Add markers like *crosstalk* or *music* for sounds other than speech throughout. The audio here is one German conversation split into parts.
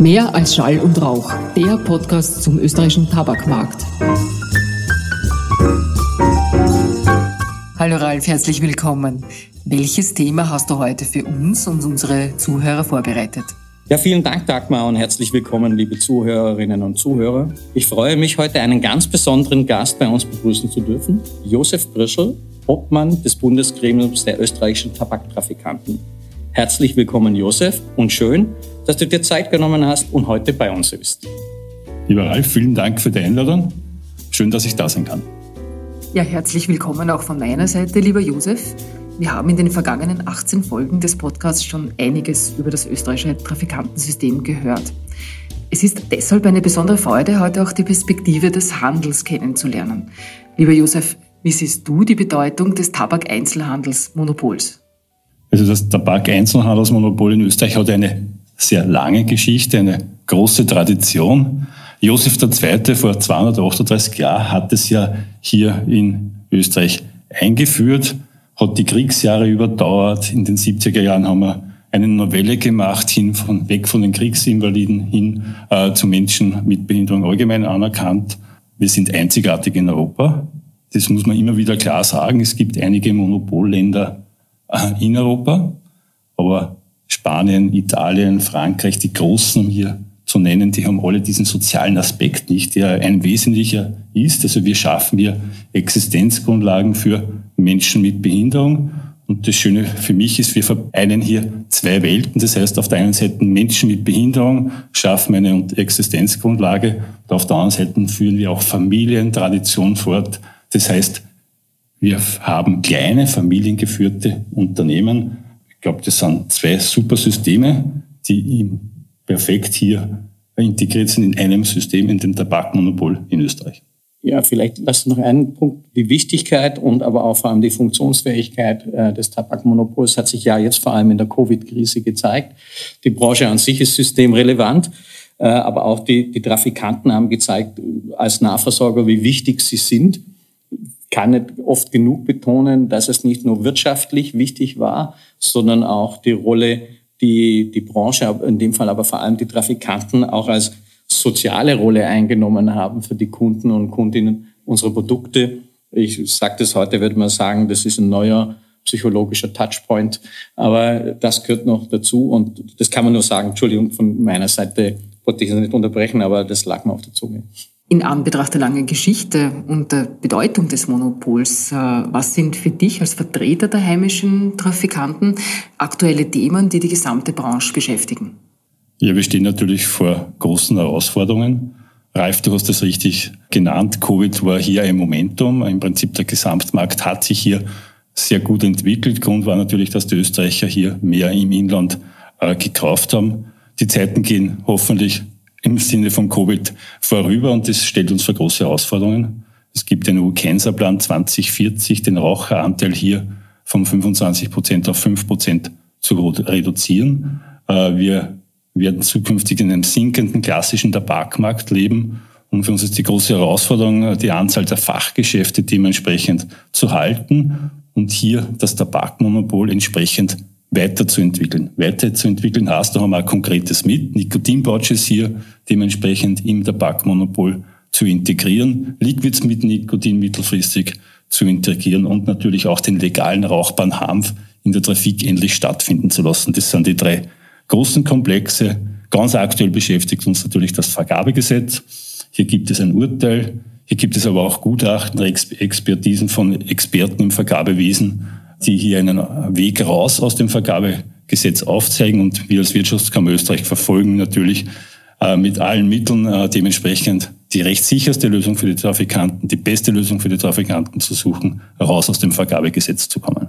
Mehr als Schall und Rauch, der Podcast zum österreichischen Tabakmarkt. Hallo Ralf, herzlich willkommen. Welches Thema hast du heute für uns und unsere Zuhörer vorbereitet? Ja, vielen Dank, Dagmar, und herzlich willkommen, liebe Zuhörerinnen und Zuhörer. Ich freue mich, heute einen ganz besonderen Gast bei uns begrüßen zu dürfen, Josef Brischel, Obmann des Bundesgremiums der österreichischen Tabaktrafikanten. Herzlich willkommen, Josef, und schön, dass du dir Zeit genommen hast und heute bei uns bist. Lieber Ralf, vielen Dank für die Einladung. Schön, dass ich da sein kann. Ja, herzlich willkommen auch von meiner Seite, lieber Josef. Wir haben in den vergangenen 18 Folgen des Podcasts schon einiges über das österreichische Trafikantensystem gehört. Es ist deshalb eine besondere Freude, heute auch die Perspektive des Handels kennenzulernen. Lieber Josef, wie siehst du die Bedeutung des Tabak-Einzelhandelsmonopols? Also das Tabak-Einzelhandelsmonopol in Österreich hat eine sehr lange Geschichte, eine große Tradition. Josef II. vor 238 Jahren hat es ja hier in Österreich eingeführt, hat die Kriegsjahre überdauert. In den 70er Jahren haben wir eine Novelle gemacht, hin von, weg von den Kriegsinvaliden hin äh, zu Menschen mit Behinderung allgemein anerkannt. Wir sind einzigartig in Europa. Das muss man immer wieder klar sagen. Es gibt einige Monopolländer äh, in Europa, aber Spanien, Italien, Frankreich, die Großen, um hier zu nennen, die haben alle diesen sozialen Aspekt nicht, der ein wesentlicher ist. Also wir schaffen hier Existenzgrundlagen für Menschen mit Behinderung. Und das Schöne für mich ist, wir vereinen hier zwei Welten. Das heißt, auf der einen Seite Menschen mit Behinderung schaffen eine Existenzgrundlage und auf der anderen Seite führen wir auch Familientradition fort. Das heißt, wir haben kleine familiengeführte Unternehmen. Ich glaube, das sind zwei super Systeme, die perfekt hier integriert sind in einem System, in dem Tabakmonopol in Österreich. Ja, vielleicht lass noch einen Punkt. Die Wichtigkeit und aber auch vor allem die Funktionsfähigkeit äh, des Tabakmonopols hat sich ja jetzt vor allem in der Covid-Krise gezeigt. Die Branche an sich ist systemrelevant, äh, aber auch die, die Trafikanten haben gezeigt als Nahversorger, wie wichtig sie sind kann nicht oft genug betonen, dass es nicht nur wirtschaftlich wichtig war, sondern auch die Rolle, die die Branche, in dem Fall aber vor allem die Trafikanten, auch als soziale Rolle eingenommen haben für die Kunden und Kundinnen unserer Produkte. Ich sage das heute, würde man sagen, das ist ein neuer psychologischer Touchpoint, aber das gehört noch dazu und das kann man nur sagen. Entschuldigung, von meiner Seite wollte ich es nicht unterbrechen, aber das lag mir auf der Zunge. In Anbetracht der langen Geschichte und der Bedeutung des Monopols, äh, was sind für dich als Vertreter der heimischen Trafikanten aktuelle Themen, die die gesamte Branche beschäftigen? Ja, wir stehen natürlich vor großen Herausforderungen. Ralf, du hast das richtig genannt. Covid war hier ein Momentum. Im Prinzip der Gesamtmarkt hat sich hier sehr gut entwickelt. Grund war natürlich, dass die Österreicher hier mehr im Inland äh, gekauft haben. Die Zeiten gehen hoffentlich im Sinne von Covid vorüber und das stellt uns vor große Herausforderungen. Es gibt den EU-Cancer-Plan 2040, den Raucheranteil hier von 25 Prozent auf 5 Prozent zu reduzieren. Äh, wir werden zukünftig in einem sinkenden klassischen Tabakmarkt leben. Und für uns ist die große Herausforderung, die Anzahl der Fachgeschäfte dementsprechend zu halten und hier das Tabakmonopol entsprechend weiterzuentwickeln. Weiterzuentwickeln heißt, da haben wir auch Konkretes mit, Nikotinpouches hier dementsprechend im Tabakmonopol zu integrieren, Liquids mit Nikotin mittelfristig zu integrieren und natürlich auch den legalen rauchbaren Hanf in der Trafik endlich stattfinden zu lassen. Das sind die drei großen Komplexe. Ganz aktuell beschäftigt uns natürlich das Vergabegesetz. Hier gibt es ein Urteil, hier gibt es aber auch Gutachten, Expertisen von Experten im Vergabewesen die hier einen Weg raus aus dem Vergabegesetz aufzeigen und wir als Wirtschaftskammer Österreich verfolgen natürlich äh, mit allen Mitteln äh, dementsprechend die rechtssicherste Lösung für die Trafikanten, die beste Lösung für die Trafikanten zu suchen, raus aus dem Vergabegesetz zu kommen.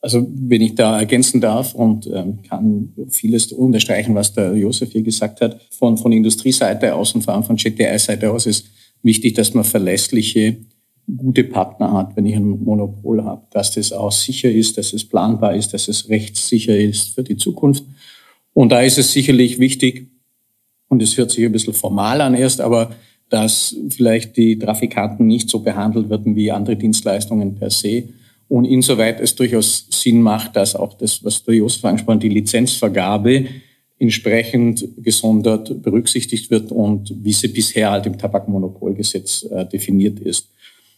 Also wenn ich da ergänzen darf und ähm, kann vieles unterstreichen, was der Josef hier gesagt hat, von, von Industrieseite aus und vor allem von GTI-Seite aus ist wichtig, dass man verlässliche gute Partner hat, wenn ich ein Monopol habe, dass das auch sicher ist, dass es planbar ist, dass es rechtssicher ist für die Zukunft. Und da ist es sicherlich wichtig, und es hört sich ein bisschen formal an erst, aber dass vielleicht die Trafikanten nicht so behandelt werden wie andere Dienstleistungen per se. Und insoweit es durchaus Sinn macht, dass auch das, was der Jos angesprochen die Lizenzvergabe entsprechend gesondert berücksichtigt wird und wie sie bisher halt im Tabakmonopolgesetz äh, definiert ist.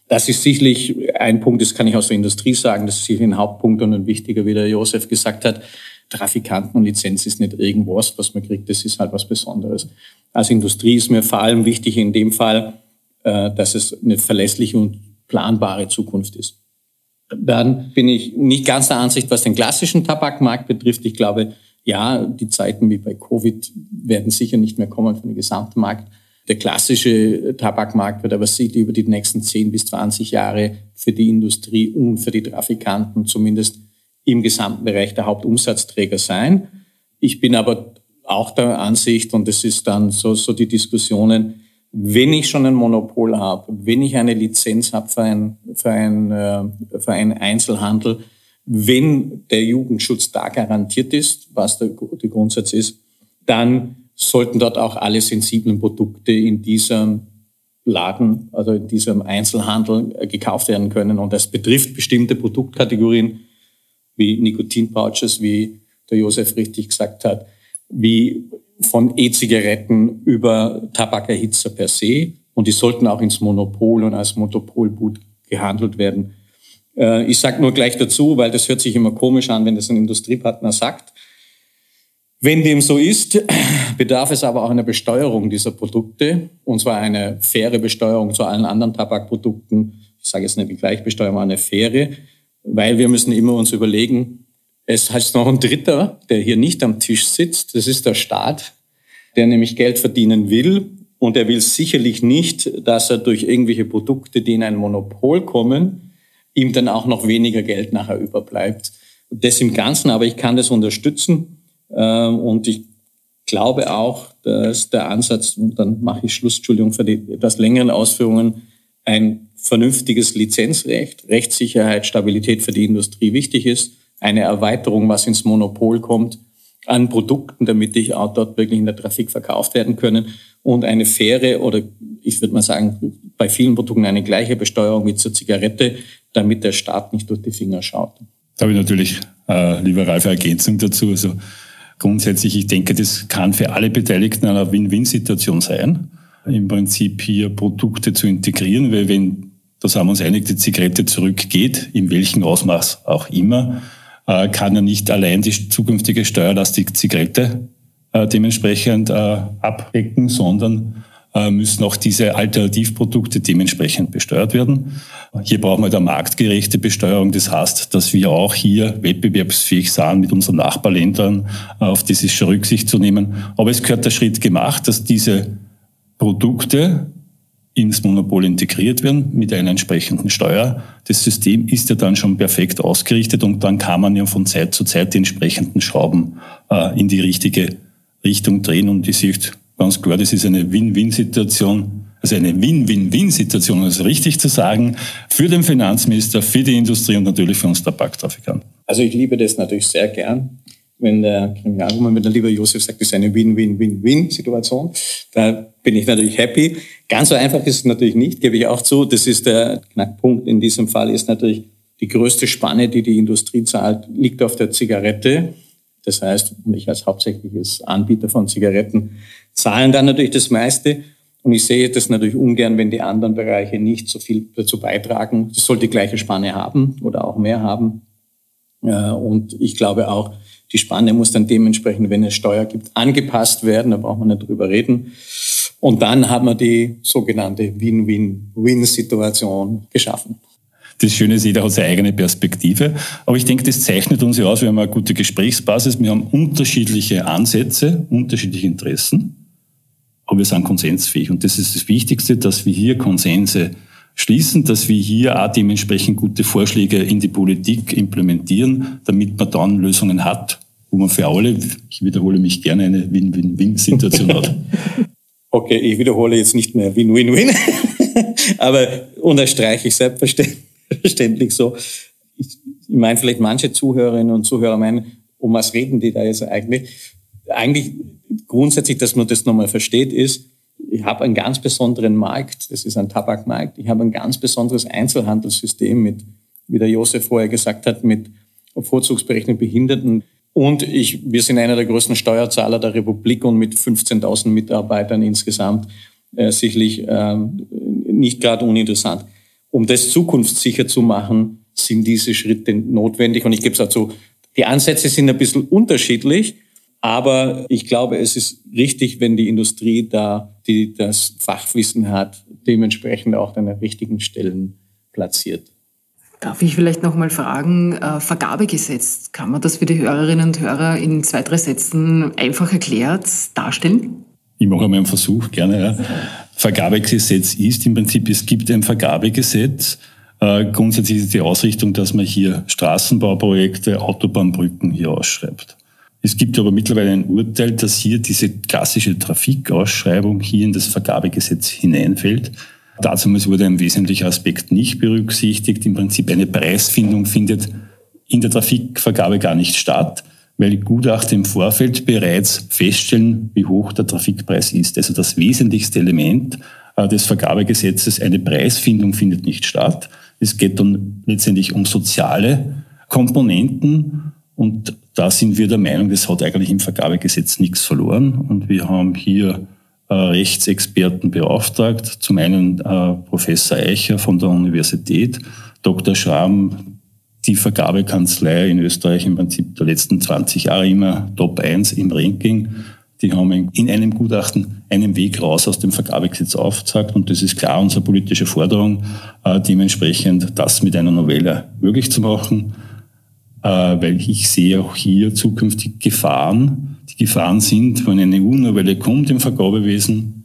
Das ist sicherlich ein Punkt, das kann ich aus der Industrie sagen, das ist sicherlich ein Hauptpunkt und ein wichtiger, wie der Josef gesagt hat. Trafikantenlizenz ist nicht irgendwas, was man kriegt, das ist halt was Besonderes. Als Industrie ist mir vor allem wichtig in dem Fall, äh, dass es eine verlässliche und planbare Zukunft ist. Dann bin ich nicht ganz der Ansicht, was den klassischen Tabakmarkt betrifft. Ich glaube, ja, die Zeiten wie bei Covid werden sicher nicht mehr kommen für den gesamten Markt. Der klassische Tabakmarkt wird aber sicher über die nächsten 10 bis 20 Jahre für die Industrie und für die Trafikanten zumindest im gesamten Bereich der Hauptumsatzträger sein. Ich bin aber auch der Ansicht, und das ist dann so, so die Diskussionen, wenn ich schon ein Monopol habe, wenn ich eine Lizenz habe für, ein, für, ein, äh, für einen Einzelhandel, wenn der Jugendschutz da garantiert ist, was der, der Grundsatz ist, dann sollten dort auch alle sensiblen Produkte in diesem Laden, also in diesem Einzelhandel äh, gekauft werden können. Und das betrifft bestimmte Produktkategorien wie Nikotinpouches, wie der Josef richtig gesagt hat, wie von E-Zigaretten über Tabakerhitzer per se. Und die sollten auch ins Monopol und als Monopolgut gehandelt werden. Äh, ich sage nur gleich dazu, weil das hört sich immer komisch an, wenn das ein Industriepartner sagt. Wenn dem so ist, *clears throat* bedarf es aber auch einer Besteuerung dieser Produkte, und zwar eine faire Besteuerung zu allen anderen Tabakprodukten. Ich sage jetzt nicht die Gleichbesteuerung, eine faire, weil wir müssen immer uns überlegen, es heißt noch ein Dritter, der hier nicht am Tisch sitzt, das ist der Staat, der nämlich Geld verdienen will und er will sicherlich nicht, dass er durch irgendwelche Produkte, die in ein Monopol kommen, ihm dann auch noch weniger Geld nachher überbleibt. Das im Ganzen, aber ich kann das unterstützen und ich glaube auch, dass der Ansatz, und dann mache ich Schluss, Entschuldigung für die etwas längeren Ausführungen, ein vernünftiges Lizenzrecht, Rechtssicherheit, Stabilität für die Industrie wichtig ist, eine Erweiterung, was ins Monopol kommt, an Produkten, damit die auch dort wirklich in der Trafik verkauft werden können und eine faire oder ich würde mal sagen, bei vielen Produkten eine gleiche Besteuerung wie zur Zigarette, damit der Staat nicht durch die Finger schaut. Da habe ich natürlich, äh, lieber Ralf, Ergänzung dazu. Also grundsätzlich, ich denke, das kann für alle Beteiligten eine Win-Win-Situation sein, im Prinzip hier Produkte zu integrieren, weil wenn, da sind wir uns einig, die Zigarette zurückgeht, in welchem Ausmaß auch immer, äh, kann ja nicht allein die zukünftige steuerlastige Zigarette äh, dementsprechend äh, abdecken, sondern müssen auch diese Alternativprodukte dementsprechend besteuert werden. Hier brauchen wir eine marktgerechte Besteuerung. Das heißt, dass wir auch hier wettbewerbsfähig sind, mit unseren Nachbarländern äh, auf dieses schon Rücksicht zu nehmen. Aber es gehört der Schritt gemacht, dass diese Produkte ins Monopol integriert werden mit einer entsprechenden Steuer. Das System ist ja dann schon perfekt ausgerichtet und dann kann man ja von Zeit zu Zeit die entsprechenden Schrauben äh, in die richtige Richtung drehen und die Sicht ganz klar, das ist eine Win-Win-Situation. Also eine Win-Win-Win-Situation, um es richtig zu sagen, für den Finanzminister, für die Industrie und natürlich für uns Tabaktrafikanten. Also ich liebe das natürlich sehr gern, wenn der Kriminalroman, wenn der lieber Josef sagt, das ist eine Win-Win-Win-Win-Situation. Da bin ich natürlich happy. Ganz so einfach ist es natürlich nicht, gebe ich auch zu. Das ist der Knackpunkt in diesem Fall, ist natürlich die größte Spanne, die die Industrie zahlt, liegt auf der Zigarette. Das heißt, ich als hauptsächliches Anbieter von Zigaretten zahlen dann natürlich das meiste. Und ich sehe das natürlich ungern, wenn die anderen Bereiche nicht so viel dazu beitragen. Das soll die gleiche Spanne haben oder auch mehr haben. Und ich glaube auch, die Spanne muss dann dementsprechend, wenn es Steuer gibt, angepasst werden. Da braucht man nicht drüber reden. Und dann haben wir die sogenannte Win-Win-Win-Situation geschaffen. Das Schöne ist, jeder hat seine eigene Perspektive. Aber ich denke, das zeichnet uns ja aus. Wir haben eine gute Gesprächsbasis. Wir haben unterschiedliche Ansätze, unterschiedliche Interessen. Aber wir sind konsensfähig. Und das ist das Wichtigste, dass wir hier Konsense schließen, dass wir hier auch dementsprechend gute Vorschläge in die Politik implementieren, damit man dann Lösungen hat, wo man für alle, ich wiederhole mich gerne, eine Win-Win-Win-Situation hat. *laughs* Okay, ich wiederhole jetzt nicht mehr Win-Win-Win, *laughs* aber unterstreiche ich selbstverständlich verständlich so. Ich meine, vielleicht manche Zuhörerinnen und Zuhörer meinen, um was reden die da jetzt eigentlich? Eigentlich grundsätzlich, dass man das nochmal versteht, ist, ich habe einen ganz besonderen Markt, das ist ein Tabakmarkt, ich habe ein ganz besonderes Einzelhandelssystem mit, wie der Josef vorher gesagt hat, mit vorzugsberechtigten Behinderten. Und ich, wir sind einer der größten Steuerzahler der Republik und mit 15.000 Mitarbeitern insgesamt äh, sicherlich äh, nicht gerade uninteressant. Um das zukunftssicher zu machen, sind diese Schritte notwendig. Und ich gebe es dazu, die Ansätze sind ein bisschen unterschiedlich, aber ich glaube, es ist richtig, wenn die Industrie da, die das Fachwissen hat, dementsprechend auch an den richtigen Stellen platziert. Darf ich vielleicht noch mal fragen, äh, Vergabegesetz, kann man das für die Hörerinnen und Hörer in zwei, drei Sätzen einfach erklärt darstellen? Ich mache einmal einen Versuch, gerne. Ja. Vergabegesetz ist im Prinzip, es gibt ein Vergabegesetz. Äh, grundsätzlich ist die Ausrichtung, dass man hier Straßenbauprojekte, Autobahnbrücken hier ausschreibt. Es gibt aber mittlerweile ein Urteil, dass hier diese klassische Trafikausschreibung hier in das Vergabegesetz hineinfällt. Dazu wurde ein wesentlicher Aspekt nicht berücksichtigt. Im Prinzip eine Preisfindung findet in der Trafikvergabe gar nicht statt, weil Gutachter im Vorfeld bereits feststellen, wie hoch der Trafikpreis ist. Also das wesentlichste Element äh, des Vergabegesetzes, eine Preisfindung findet nicht statt. Es geht dann letztendlich um soziale Komponenten und da sind wir der Meinung, das hat eigentlich im Vergabegesetz nichts verloren und wir haben hier äh, Rechtsexperten beauftragt. Zum einen äh, Professor Eicher von der Universität, Dr. Schramm, die Vergabekanzlei in Österreich im Prinzip der letzten 20 Jahre immer Top 1 im Ranking. Die haben in einem Gutachten einen Weg raus aus dem Vergabegesetz aufgezeigt und das ist klar unsere politische Forderung, äh, dementsprechend das mit einer Novelle möglich zu machen, weil ich sehe auch hier zukünftig Gefahren, die Gefahren sind, wenn eine EU-Novelle kommt im Vergabewesen,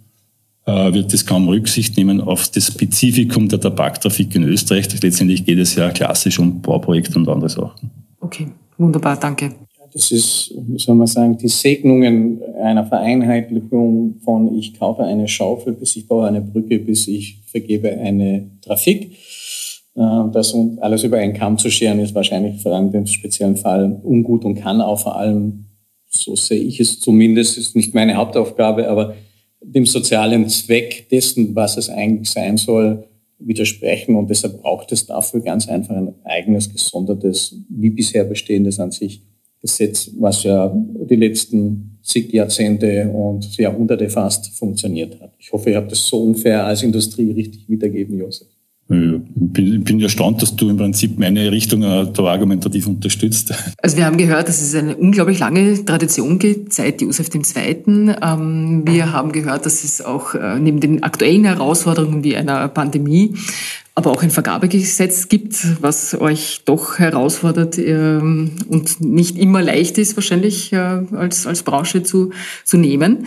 äh, wird es kaum Rücksicht nehmen auf das Spezifikum der Tabaktrafik in Österreich. Letztendlich geht es ja klassisch um Bauprojekte und andere Sachen. Okay, wunderbar, danke. Das ist, wie soll man sagen, die Segnungen einer Vereinheitlichung von ich kaufe eine Schaufel, bis ich baue eine Brücke, bis ich vergebe eine Trafik. Äh, das alles über einen Kamm zu scheren, ist wahrscheinlich vor allem dem speziellen Fall ungut und kann auch vor allem so sehe ich es zumindest, ist nicht meine Hauptaufgabe, aber dem sozialen Zweck dessen, was es eigentlich sein soll, widersprechen. Und deshalb braucht es dafür ganz einfach ein eigenes, gesondertes, wie bisher bestehendes an sich Gesetz, was ja die letzten zig Jahrzehnte und Jahrhunderte fast funktioniert hat. Ich hoffe, ihr habt das so unfair als Industrie richtig wiedergeben, Josef. Ich bin, bin erstaunt, dass du im Prinzip meine Richtung äh, da argumentativ unterstützt. Also wir haben gehört, dass es eine unglaublich lange Tradition gibt, seit Josef II. Ähm, wir haben gehört, dass es auch äh, neben den aktuellen Herausforderungen wie einer Pandemie aber auch ein Vergabegesetz gibt, was euch doch herausfordert ähm, und nicht immer leicht ist, wahrscheinlich äh, als, als Branche zu, zu nehmen.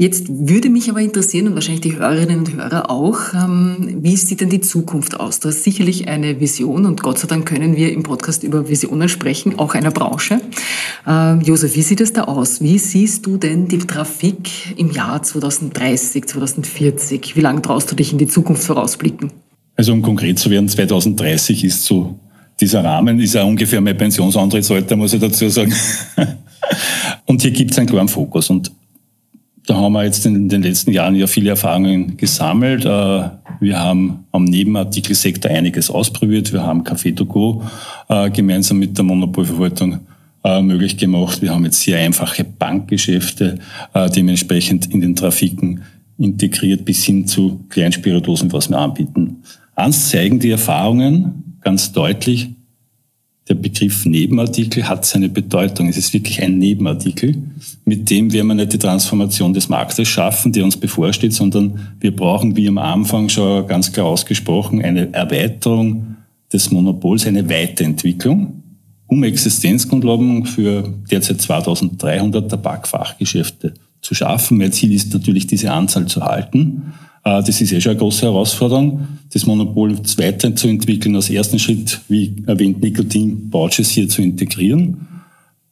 Jetzt würde mich aber interessieren und wahrscheinlich die Hörerinnen und Hörer auch, ähm, wie sieht denn die Zukunft aus? Du hast sicherlich eine Vision und Gott sei Dank können wir im Podcast über Visionen sprechen, auch einer Branche. Ähm, Josef, wie sieht es da aus? Wie siehst du denn die Trafik im Jahr 2030, 2040? Wie lange traust du dich in die Zukunft vorausblicken? Also um konkret zu werden, 2030 ist so dieser Rahmen, ist ja ungefähr mein Pensionsantrittsalter, muss ich dazu sagen. *laughs* und hier gibt es einen klaren Fokus und da haben wir jetzt in den letzten Jahren ja viele Erfahrungen gesammelt. Äh, wir haben am Nebenartikelsektor einiges ausprobiert. Wir haben Café to go äh, gemeinsam mit der Monopolverwaltung äh, möglich gemacht. Wir haben jetzt sehr einfache Bankgeschäfte dementsprechend in den Trafiken integriert bis hin zu Kleinspiritosen, was wir anbieten. Eins zeigen die Erfahrungen ganz deutlich, der Begriff Nebenartikel hat seine Bedeutung. Es ist wirklich ein Nebenartikel. Mit dem werden wir nicht die Transformation des Marktes schaffen, die uns bevorsteht, sondern wir brauchen, wie am Anfang schon ganz klar ausgesprochen, eine Erweiterung des Monopols, eine Weiterentwicklung, um Existenzgrundlagen für derzeit 2300 Tabakfachgeschäfte zu schaffen. Mein Ziel ist natürlich, diese Anzahl zu halten. Äh, das ist eh schon eine große Herausforderung, das Monopol weiterzuentwickeln. Als ersten Schritt, wie erwähnt, Nikotin-Pouches hier zu integrieren.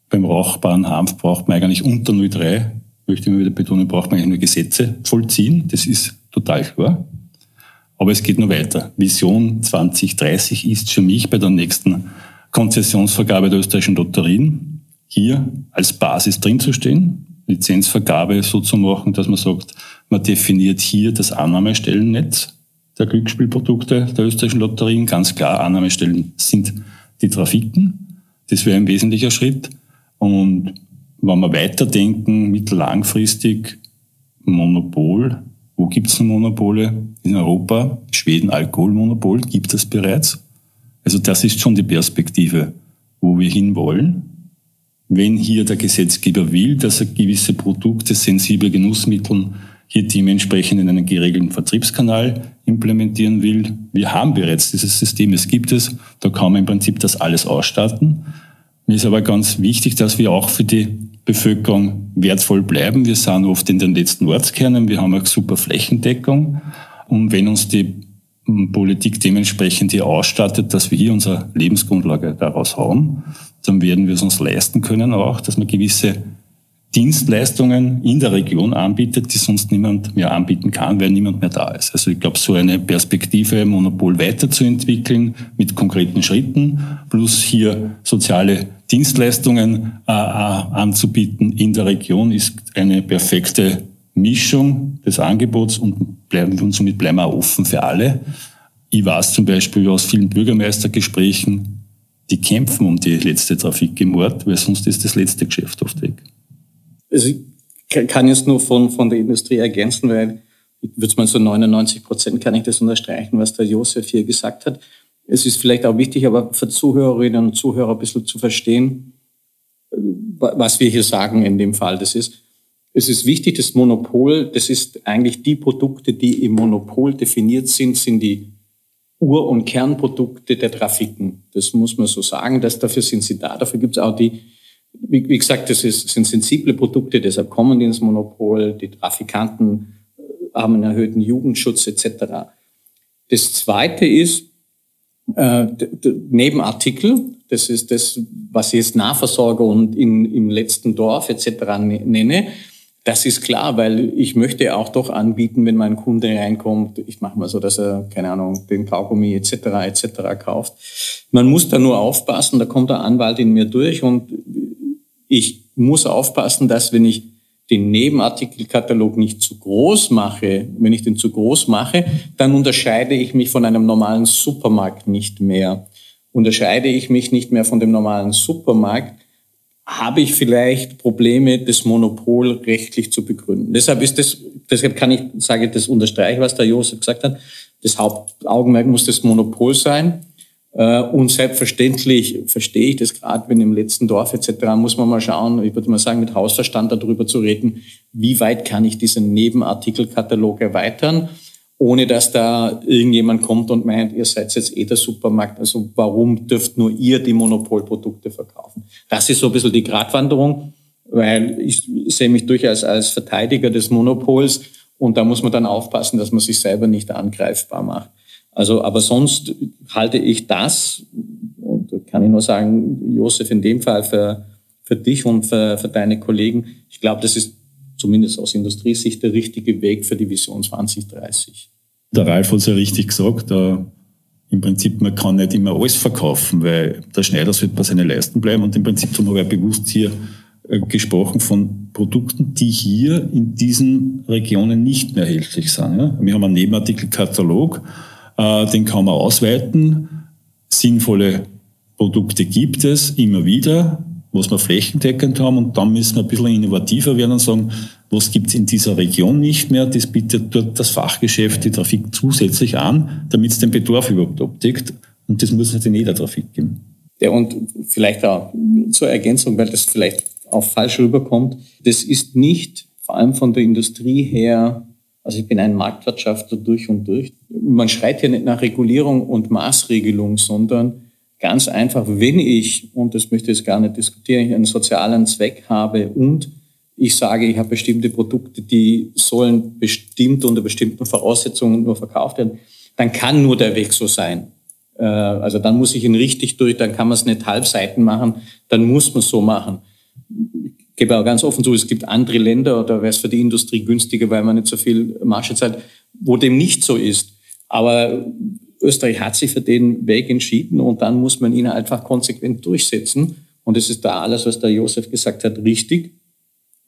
Beim rauchbaren Hanf braucht man eigentlich unter 0,3, möchte ich mal wieder betonen, braucht man eigentlich nur Gesetze vollziehen. Das ist total klar. Aber es geht noch weiter. Vision 2030 ist für mich bei der nächsten Konzessionsvergabe der österreichischen Lotterien hier als Basis drin zu stehen, Lizenzvergabe so zu machen, dass man sagt, man definiert hier das Annahmestellennetz der Glücksspielprodukte der österreichischen Lotterien. Ganz klar, Annahmestellen sind die Trafiken. Das wäre ein wesentlicher Schritt. Und wenn wir weiterdenken, mittellangfristig, Monopol, wo gibt es Monopole? In Europa, Schweden Alkoholmonopol, gibt es bereits. Also das ist schon die Perspektive, wo wir hinwollen. Wenn hier der Gesetzgeber will, dass er gewisse Produkte, sensible Genussmittel hier dementsprechend in einen geregelten Vertriebskanal implementieren will. Wir haben bereits dieses System, es gibt es, da kann man im Prinzip das alles ausstatten. Mir ist aber ganz wichtig, dass wir auch für die Bevölkerung wertvoll bleiben. Wir sind oft in den letzten Ortskernen, wir haben eine super Flächendeckung. Und wenn uns die Politik dementsprechend hier ausstattet, dass wir hier unsere Lebensgrundlage daraus haben, dann werden wir es uns leisten können auch, dass wir gewisse Dienstleistungen in der Region anbietet, die sonst niemand mehr anbieten kann, weil niemand mehr da ist. Also ich glaube, so eine Perspektive, Monopol weiterzuentwickeln mit konkreten Schritten, plus hier soziale Dienstleistungen äh, äh, anzubieten in der Region, ist eine perfekte Mischung des Angebots und, bleiben, und somit bleiben wir offen für alle. Ich weiß zum Beispiel aus vielen Bürgermeistergesprächen, die kämpfen um die letzte Trafik im Ort, weil sonst ist das letzte Geschäft oft weg also ich kann jetzt nur von, von der Industrie ergänzen, weil ich würde mal so 99 Prozent kann ich das unterstreichen, was der Josef hier gesagt hat. Es ist vielleicht auch wichtig, aber für Zuhörerinnen und Zuhörer ein bisschen zu verstehen, was wir hier sagen in dem Fall. Das ist, es ist wichtig, das Monopol, das ist eigentlich die Produkte, die im Monopol definiert sind, sind die Ur- und Kernprodukte der Trafiken. Das muss man so sagen, dass dafür sind sie da. Dafür gibt es auch die wie, wie gesagt, das ist, sind sensible Produkte, deshalb kommen die ins Monopol. Die Trafikanten äh, haben einen erhöhten Jugendschutz etc. Das Zweite ist äh, Nebenartikel. Das ist das, was ich jetzt Nahversorger und in, im letzten Dorf etc. Ne-, nenne. Das ist klar, weil ich möchte auch doch anbieten, wenn mein Kunde reinkommt, ich mache mal so, dass er, keine Ahnung, den Kaugummi etc. etc. kauft. Man muss da nur aufpassen, da kommt der Anwalt in mir durch und ich muss aufpassen, dass wenn ich den Nebenartikelkatalog nicht zu groß mache, wenn ich den zu groß mache, dann unterscheide ich mich von einem normalen Supermarkt nicht mehr. Unterscheide ich mich nicht mehr von dem normalen Supermarkt, habe ich vielleicht Probleme, das Monopol rechtlich zu begründen. Deshalb ist das, deshalb kann ich, sage das unterstreiche, was der Josef gesagt hat. Das Hauptaugenmerk muss das Monopol sein. Äh, und selbstverständlich verstehe ich das gerade, wenn im letzten Dorf etc. muss man mal schauen, ich würde mal sagen, mit Hausverstand darüber zu reden, wie weit kann ich diesen Nebenartikelkatalog erweitern, ohne dass da irgendjemand kommt und meint, ihr seid jetzt eh der Supermarkt, also warum dürft nur ihr die Monopolprodukte verkaufen? Das ist so ein bisschen die Gratwanderung, weil ich sehe mich durchaus als Verteidiger des Monopols und da muss man dann aufpassen, dass man sich selber nicht angreifbar macht. Also, aber sonst halte ich das, und kann ich nur sagen, Josef, in dem Fall für, für dich und für, für deine Kollegen, ich glaube, das ist zumindest aus Industriesicht der richtige Weg für die Vision 2030. Der Ralf hat es ja richtig gesagt, äh, im Prinzip, man kann nicht immer alles verkaufen, weil der Schneider sollte bei seinen Leisten bleiben und im Prinzip haben wir ja bewusst hier äh, gesprochen von Produkten, die hier in diesen Regionen nicht mehr erhältlich sind. Ja? Wir haben einen Nebenartikelkatalog, den kann man ausweiten. Sinnvolle Produkte gibt es immer wieder, was wir flächendeckend haben. Und dann müssen wir ein bisschen innovativer werden und sagen, was gibt es in dieser Region nicht mehr? Das bietet dort das Fachgeschäft, die Trafik zusätzlich an, damit es den Bedarf überhaupt abdeckt. Und das muss es in jeder Trafik geben. Ja, und vielleicht auch zur Ergänzung, weil das vielleicht auch falsch rüberkommt. Das ist nicht vor allem von der Industrie her also ich bin ein Marktwirtschaftler durch und durch. Man schreit ja nicht nach Regulierung und Maßregelung, sondern ganz einfach, wenn ich, und das möchte ich jetzt gar nicht diskutieren, einen sozialen Zweck habe und ich sage, ich habe bestimmte Produkte, die sollen bestimmt unter bestimmten Voraussetzungen nur verkauft werden, dann kann nur der Weg so sein. Äh, also dann muss ich ihn richtig durch, dann kann man es nicht halbseiten machen, dann muss man es so machen gebe auch ganz offen zu, es gibt andere Länder, da wäre es für die Industrie günstiger, weil man nicht so viel Marge zahlt, wo dem nicht so ist. Aber Österreich hat sich für den Weg entschieden und dann muss man ihn einfach konsequent durchsetzen. Und es ist da alles, was der Josef gesagt hat, richtig.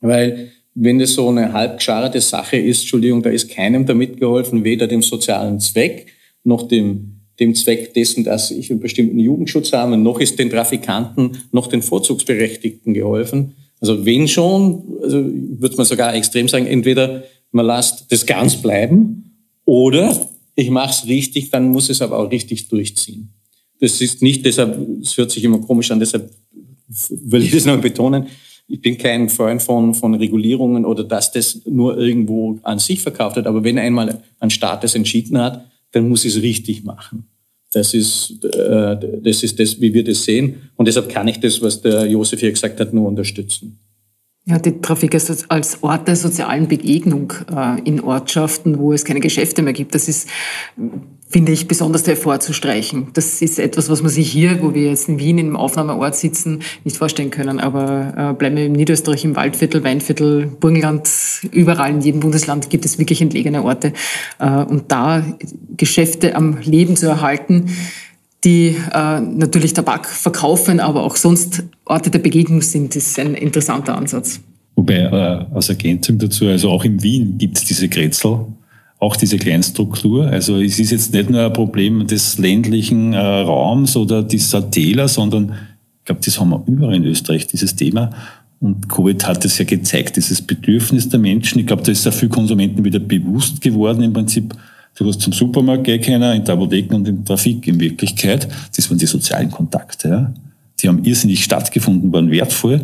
Weil wenn es so eine halbgescharrte Sache ist, Entschuldigung, da ist keinem damit geholfen, weder dem sozialen Zweck noch dem dem Zweck dessen, dass ich einen bestimmten Jugendschutz habe, noch ist den Trafikanten, noch den Vorzugsberechtigten geholfen. Also wenn schon, also würde man sogar extrem sagen, entweder man lässt das ganz bleiben oder ich mache es richtig, dann muss es aber auch richtig durchziehen. Das ist nicht deshalb, es hört sich immer komisch an, deshalb will ich das noch betonen. Ich bin kein Freund von, von Regulierungen oder dass das nur irgendwo an sich verkauft wird. Aber wenn einmal ein Staat das entschieden hat, dann muss es richtig machen. Das ist, äh, das ist das, wie wir das sehen. Und deshalb kann ich das, was der Josef hier gesagt hat, nur unterstützen. Ja, die Trafik als Ort der sozialen Begegnung äh, in Ortschaften, wo es keine Geschäfte mehr gibt, das ist, finde ich, besonders hervorzustreichen. Das ist etwas, was man sich hier, wo wir jetzt in Wien im Aufnahmeort sitzen, nicht vorstellen können. Aber äh, bleiben wir in Niederösterreich im Waldviertel, Weinviertel, Burgenland, überall in jedem Bundesland gibt es wirklich entlegene Orte. Äh, und da Geschäfte am Leben zu erhalten, die äh, natürlich Tabak verkaufen, aber auch sonst Orte der Begegnung sind, ist ein interessanter Ansatz. Wobei äh, als Ergänzung dazu, also auch in Wien gibt es diese Grätzl, auch diese Kleinstruktur. Also es ist jetzt nicht nur ein Problem des ländlichen äh, Raums oder dieser Täler, sondern ich glaube, das haben wir überall in Österreich, dieses Thema. Und Covid hat es ja gezeigt, dieses Bedürfnis der Menschen. Ich glaube, da ist sehr viel Konsumenten wieder bewusst geworden im Prinzip, Du hast zum Supermarkt gehen können, in der Apotheken und im Trafik in Wirklichkeit. Das waren die sozialen Kontakte. Ja. Die haben irrsinnig stattgefunden, waren wertvoll.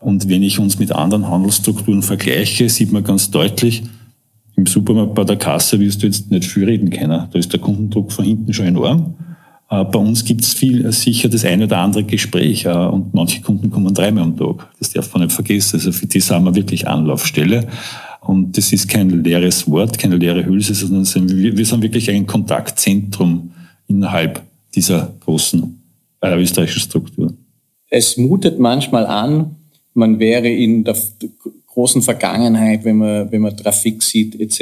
Und wenn ich uns mit anderen Handelsstrukturen vergleiche, sieht man ganz deutlich, im Supermarkt bei der Kasse wirst du jetzt nicht viel reden können. Da ist der Kundendruck von hinten schon enorm. Äh, bei uns gibt es viel äh, sicher das eine oder andere Gespräch äh, und manche Kunden kommen dreimal am Tag. Das darf man nicht vergessen. Also für die sind wir wirklich Anlaufstelle. Und das ist kein leeres Wort, keine leere Hülse, sondern wir sind wirklich ein Kontaktzentrum innerhalb dieser großen äh, österreichischen Struktur. Es mutet manchmal an, man wäre in der großen Vergangenheit, wenn man, wenn man Trafik sieht etc.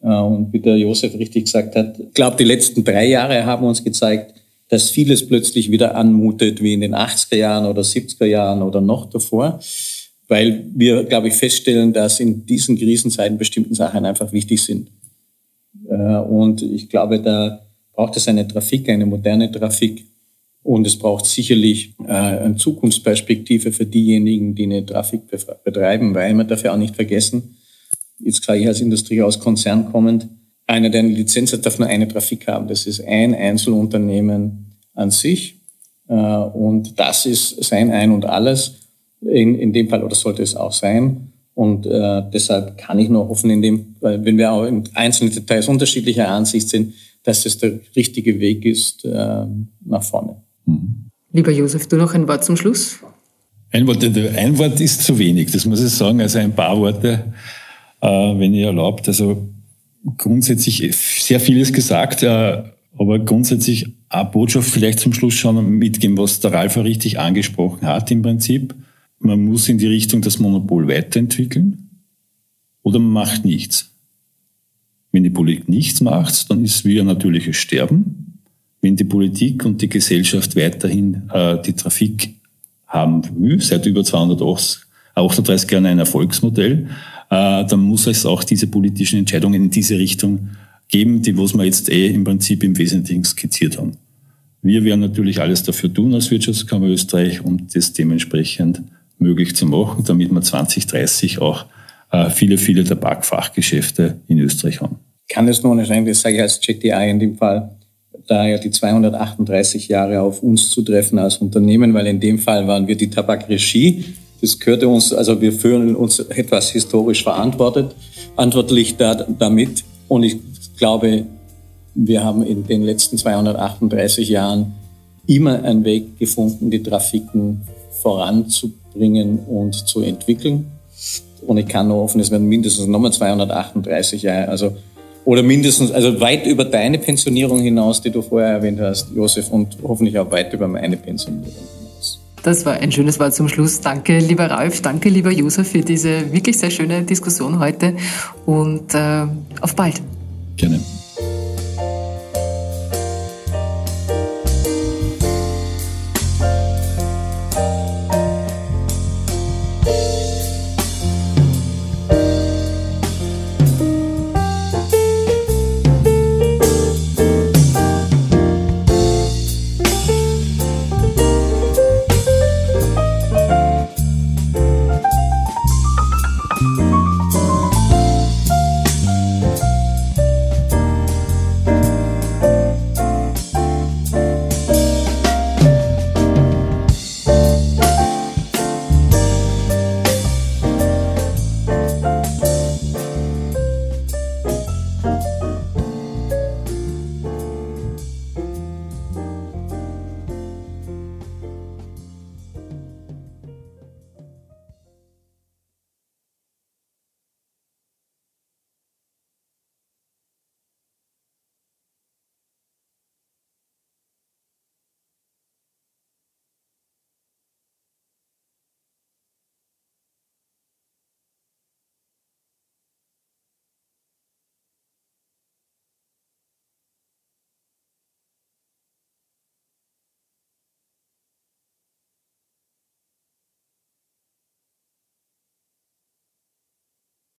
Äh, und wie der Josef richtig gesagt hat, ich glaube, die letzten drei Jahre haben uns gezeigt, dass vieles plötzlich wieder anmutet wie in den 80er Jahren oder 70er Jahren oder noch davor weil wir, glaube ich, feststellen, dass in diesen Krisenzeiten bestimmten Sachen einfach wichtig sind. Äh, und ich glaube, da braucht es eine Trafik, eine moderne Trafik. Und es braucht sicherlich äh, eine Zukunftsperspektive für diejenigen, die eine Trafik betreiben, weil man darf ja auch nicht vergessen, jetzt gleich als Industrie aus Konzern kommend, einer, der eine Lizenz hat, darf nur eine Trafik haben. Das ist ein Einzelunternehmen an sich. Äh, und das ist sein Ein und Alles in, in dem Fall, oder sollte es auch sein. Und äh, deshalb kann ich nur hoffen, in dem, weil wenn wir auch in einzelnen Details unterschiedlicher Ansicht sind, dass es der richtige Weg ist äh, nach vorne. Mhm. Lieber Josef, du noch ein Wort zum Schluss? Ein Wort, ein Wort ist zu wenig, das muss ich sagen. Also ein paar Worte, äh, wenn ihr erlaubt. Also grundsätzlich sehr vieles gesagt, äh, aber grundsätzlich eine Botschaft vielleicht zum Schluss schon mitgeben, was der Ralf richtig angesprochen hat im Prinzip man muss in die Richtung das Monopol weiterentwickeln oder man macht nichts. Wenn die Politik nichts macht, dann ist wie ein natürliches Sterben. Wenn die Politik und die Gesellschaft weiterhin äh, die Trafik haben will, seit über 238 Jahren ein Erfolgsmodell, äh, dann muss es auch diese politischen Entscheidungen in diese Richtung geben, die was wir jetzt eh im Prinzip im Wesentlichen skizziert haben. Wir werden natürlich alles dafür tun als Wirtschaftskammer Österreich, um das dementsprechend möglich zu machen, damit wir 2030 auch äh, viele, viele Tabakfachgeschäfte in Österreich haben. Kann es nur nicht sein, das sage ich als JTI in dem Fall, da ja die 238 Jahre auf uns zu treffen als Unternehmen, weil in dem Fall waren wir die Tabakregie. Das gehörte uns, also wir fühlen uns etwas historisch verantwortet, verantwortlich da, damit. Und ich glaube, wir haben in den letzten 238 Jahren immer einen Weg gefunden, die Trafiken voranzubringen bringen und zu entwickeln. Und ich kann nur hoffen, es werden mindestens nochmal 238 Jahre, also oder mindestens, also weit über deine Pensionierung hinaus, die du vorher erwähnt hast, Josef, und hoffentlich auch weit über meine Pensionierung hinaus. Das war ein schönes Wort zum Schluss. Danke, lieber Ralf, danke, lieber Josef, für diese wirklich sehr schöne Diskussion heute und äh, auf bald. Gerne.